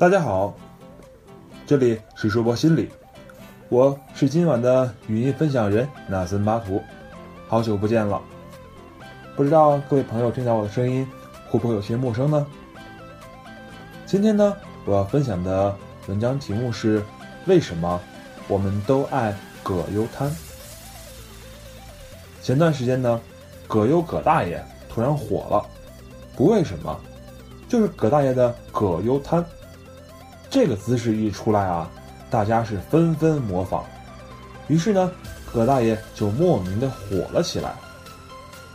大家好，这里是说播心理，我是今晚的语音分享人纳森巴图，好久不见了，不知道各位朋友听到我的声音会不会有些陌生呢？今天呢，我要分享的文章题目是为什么我们都爱葛优瘫？前段时间呢，葛优葛大爷突然火了，不为什么。就是葛大爷的葛优瘫，这个姿势一出来啊，大家是纷纷模仿，于是呢，葛大爷就莫名的火了起来。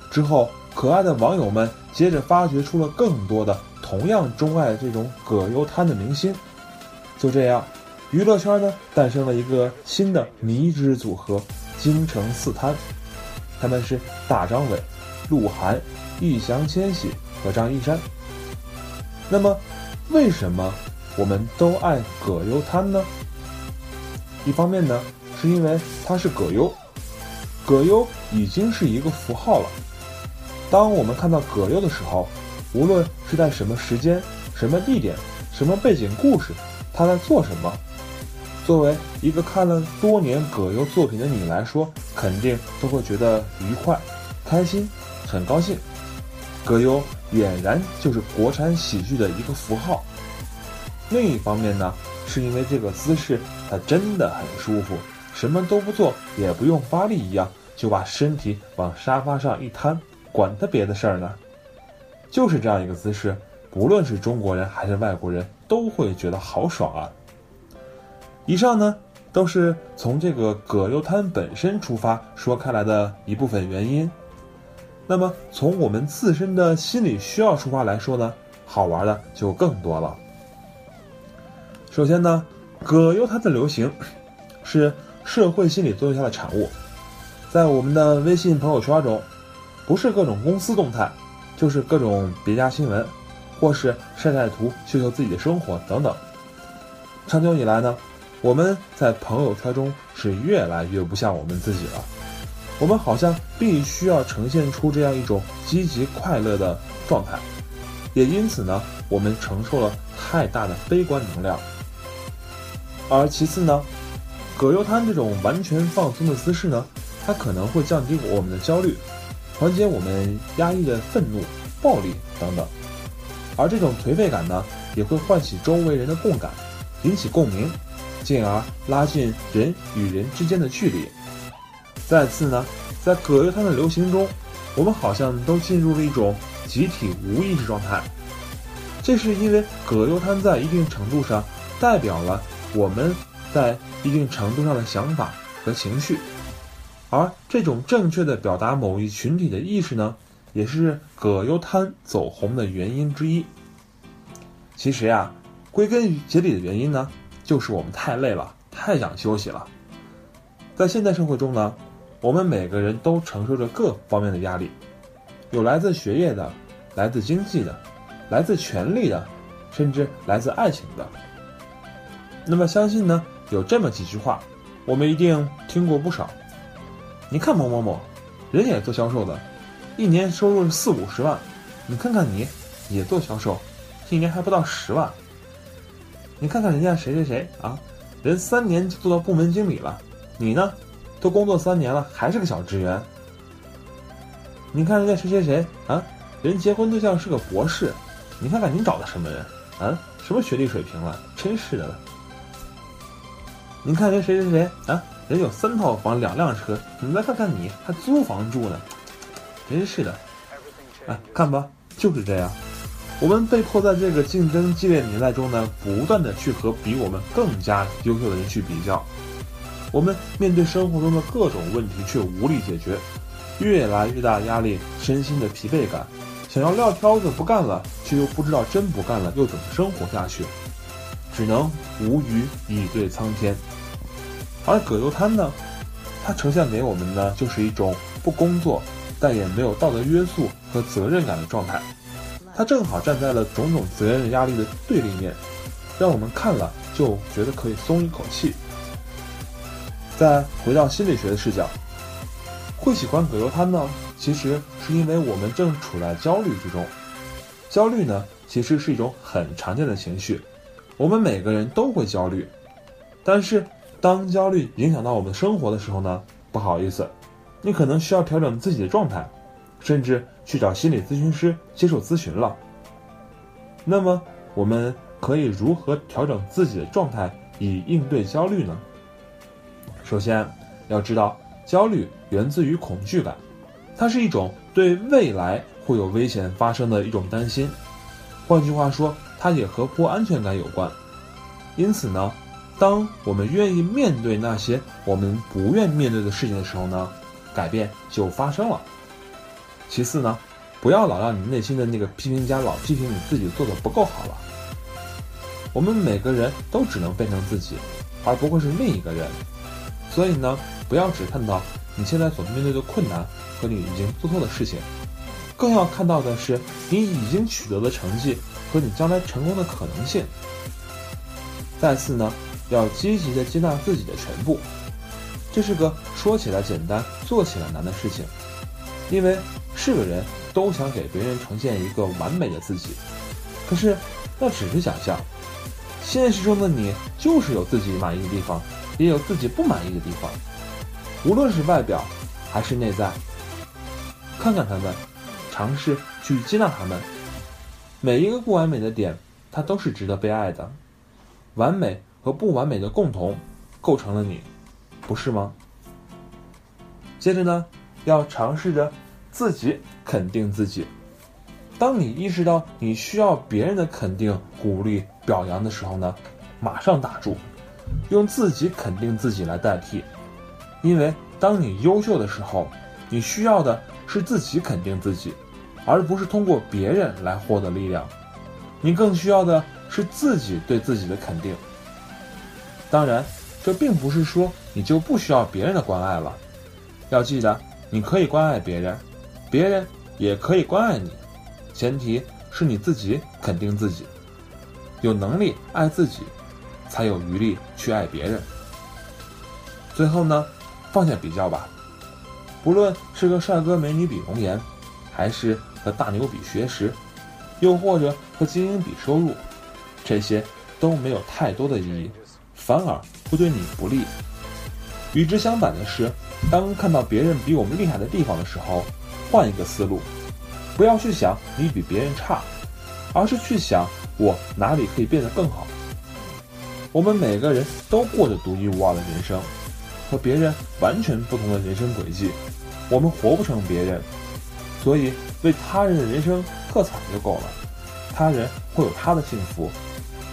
之后，可爱的网友们接着发掘出了更多的同样钟爱这种葛优瘫的明星。就这样，娱乐圈呢诞生了一个新的迷之组合——京城四瘫，他们是大张伟、鹿晗、易烊千玺和张一山。那么，为什么我们都爱葛优瘫呢？一方面呢，是因为他是葛优，葛优已经是一个符号了。当我们看到葛优的时候，无论是在什么时间、什么地点、什么背景故事，他在做什么，作为一个看了多年葛优作品的你来说，肯定都会觉得愉快、开心、很高兴。葛优俨然就是国产喜剧的一个符号。另一方面呢，是因为这个姿势它真的很舒服，什么都不做，也不用发力一样，就把身体往沙发上一瘫，管他别的事儿呢。就是这样一个姿势，不论是中国人还是外国人都会觉得好爽啊。以上呢，都是从这个葛优瘫本身出发说开来的一部分原因。那么，从我们自身的心理需要出发来说呢，好玩的就更多了。首先呢，葛优瘫的流行 是社会心理作用下的产物，在我们的微信朋友圈中，不是各种公司动态，就是各种别家新闻，或是晒晒图秀秀自己的生活等等。长久以来呢，我们在朋友圈中是越来越不像我们自己了。我们好像必须要呈现出这样一种积极快乐的状态，也因此呢，我们承受了太大的悲观能量。而其次呢，葛优瘫这种完全放松的姿势呢，它可能会降低我们的焦虑，缓解我们压抑的愤怒、暴力等等。而这种颓废感呢，也会唤起周围人的共感，引起共鸣，进而拉近人与人之间的距离。再次呢，在葛优瘫的流行中，我们好像都进入了一种集体无意识状态。这是因为葛优瘫在一定程度上代表了我们在一定程度上的想法和情绪，而这种正确的表达某一群体的意识呢，也是葛优瘫走红的原因之一。其实呀，归根结底的原因呢，就是我们太累了，太想休息了。在现代社会中呢。我们每个人都承受着各方面的压力，有来自学业的，来自经济的，来自权力的，甚至来自爱情的。那么，相信呢，有这么几句话，我们一定听过不少。你看某某某，人也做销售的，一年收入四五十万。你看看你，也做销售，一年还不到十万。你看看人家谁谁谁啊，人三年就做到部门经理了，你呢？都工作三年了，还是个小职员。你看人家谁谁谁啊，人结婚对象是个博士，你看看你找的什么人啊？什么学历水平了？真是的了。你看人谁谁谁啊，人有三套房两辆车，你再看看你还租房住呢，真是的。哎，看吧，就是这样。我们被迫在这个竞争激烈年代中呢，不断的去和比我们更加优秀的人去比较。我们面对生活中的各种问题却无力解决，越来越大压力，身心的疲惫感，想要撂挑子不干了，却又不知道真不干了又怎么生活下去，只能无语以对苍天。而葛优瘫呢，它呈现给我们的就是一种不工作，但也没有道德约束和责任感的状态，它正好站在了种种责任压力的对立面，让我们看了就觉得可以松一口气。再回到心理学的视角，会喜欢葛优瘫呢？其实是因为我们正处在焦虑之中。焦虑呢，其实是一种很常见的情绪，我们每个人都会焦虑，但是当焦虑影响到我们的生活的时候呢？不好意思，你可能需要调整自己的状态，甚至去找心理咨询师接受咨询了。那么，我们可以如何调整自己的状态以应对焦虑呢？首先，要知道焦虑源自于恐惧感，它是一种对未来会有危险发生的一种担心。换句话说，它也和不安全感有关。因此呢？当我们愿意面对那些我们不愿面对的事情的时候呢，改变就发生了。其次呢，不要老让你内心的那个批评家老批评你自己做的不够好了。我们每个人都只能变成自己，而不会是另一个人。所以呢，不要只看到你现在所面对的困难和你已经做错的事情，更要看到的是你已经取得的成绩和你将来成功的可能性。再次呢。要积极的接纳自己的全部，这是个说起来简单、做起来难的事情。因为是个人都想给别人呈现一个完美的自己，可是那只是想象。现实中的你就是有自己满意的地方，也有自己不满意的地方。无论是外表还是内在，看看他们，尝试去接纳他们。每一个不完美的点，它都是值得被爱的。完美。和不完美的共同，构成了你，不是吗？接着呢，要尝试着自己肯定自己。当你意识到你需要别人的肯定、鼓励、表扬的时候呢，马上打住，用自己肯定自己来代替。因为当你优秀的时候，你需要的是自己肯定自己，而不是通过别人来获得力量。你更需要的是自己对自己的肯定。当然，这并不是说你就不需要别人的关爱了。要记得，你可以关爱别人，别人也可以关爱你，前提是你自己肯定自己，有能力爱自己，才有余力去爱别人。最后呢，放下比较吧，不论是和帅哥美女比容颜，还是和大牛比学识，又或者和精英比收入，这些都没有太多的意义。反而会对你不利。与之相反的是，当看到别人比我们厉害的地方的时候，换一个思路，不要去想你比别人差，而是去想我哪里可以变得更好。我们每个人都过着独一无二的人生，和别人完全不同的人生轨迹。我们活不成别人，所以为他人的人生喝彩就够了。他人会有他的幸福，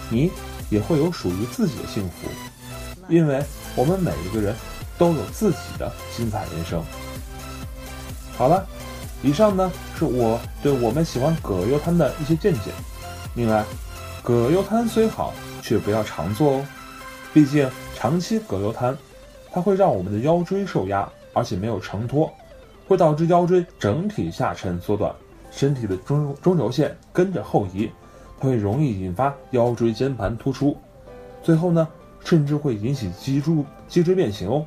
你。也会有属于自己的幸福，因为我们每一个人都有自己的精彩人生。好了，以上呢是我对我们喜欢葛优瘫的一些见解。另外，葛优瘫虽好，却不要常做哦，毕竟长期葛优瘫，它会让我们的腰椎受压，而且没有承托，会导致腰椎整体下沉缩短，身体的中中轴线跟着后移。会容易引发腰椎间盘突出，最后呢，甚至会引起脊柱脊椎变形哦。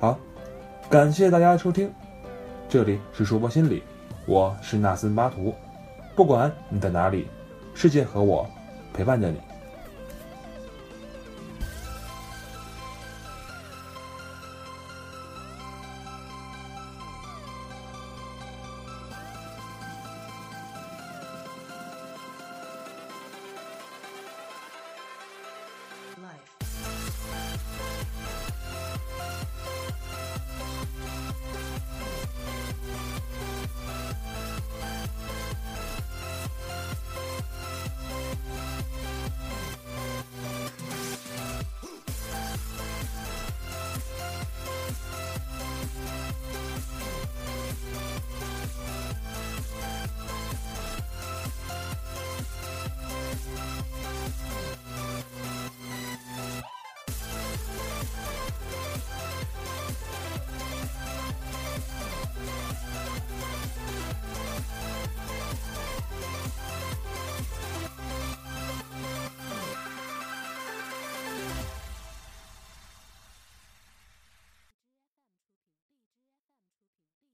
好，感谢大家的收听，这里是说播心理，我是纳森巴图，不管你在哪里，世界和我陪伴着你。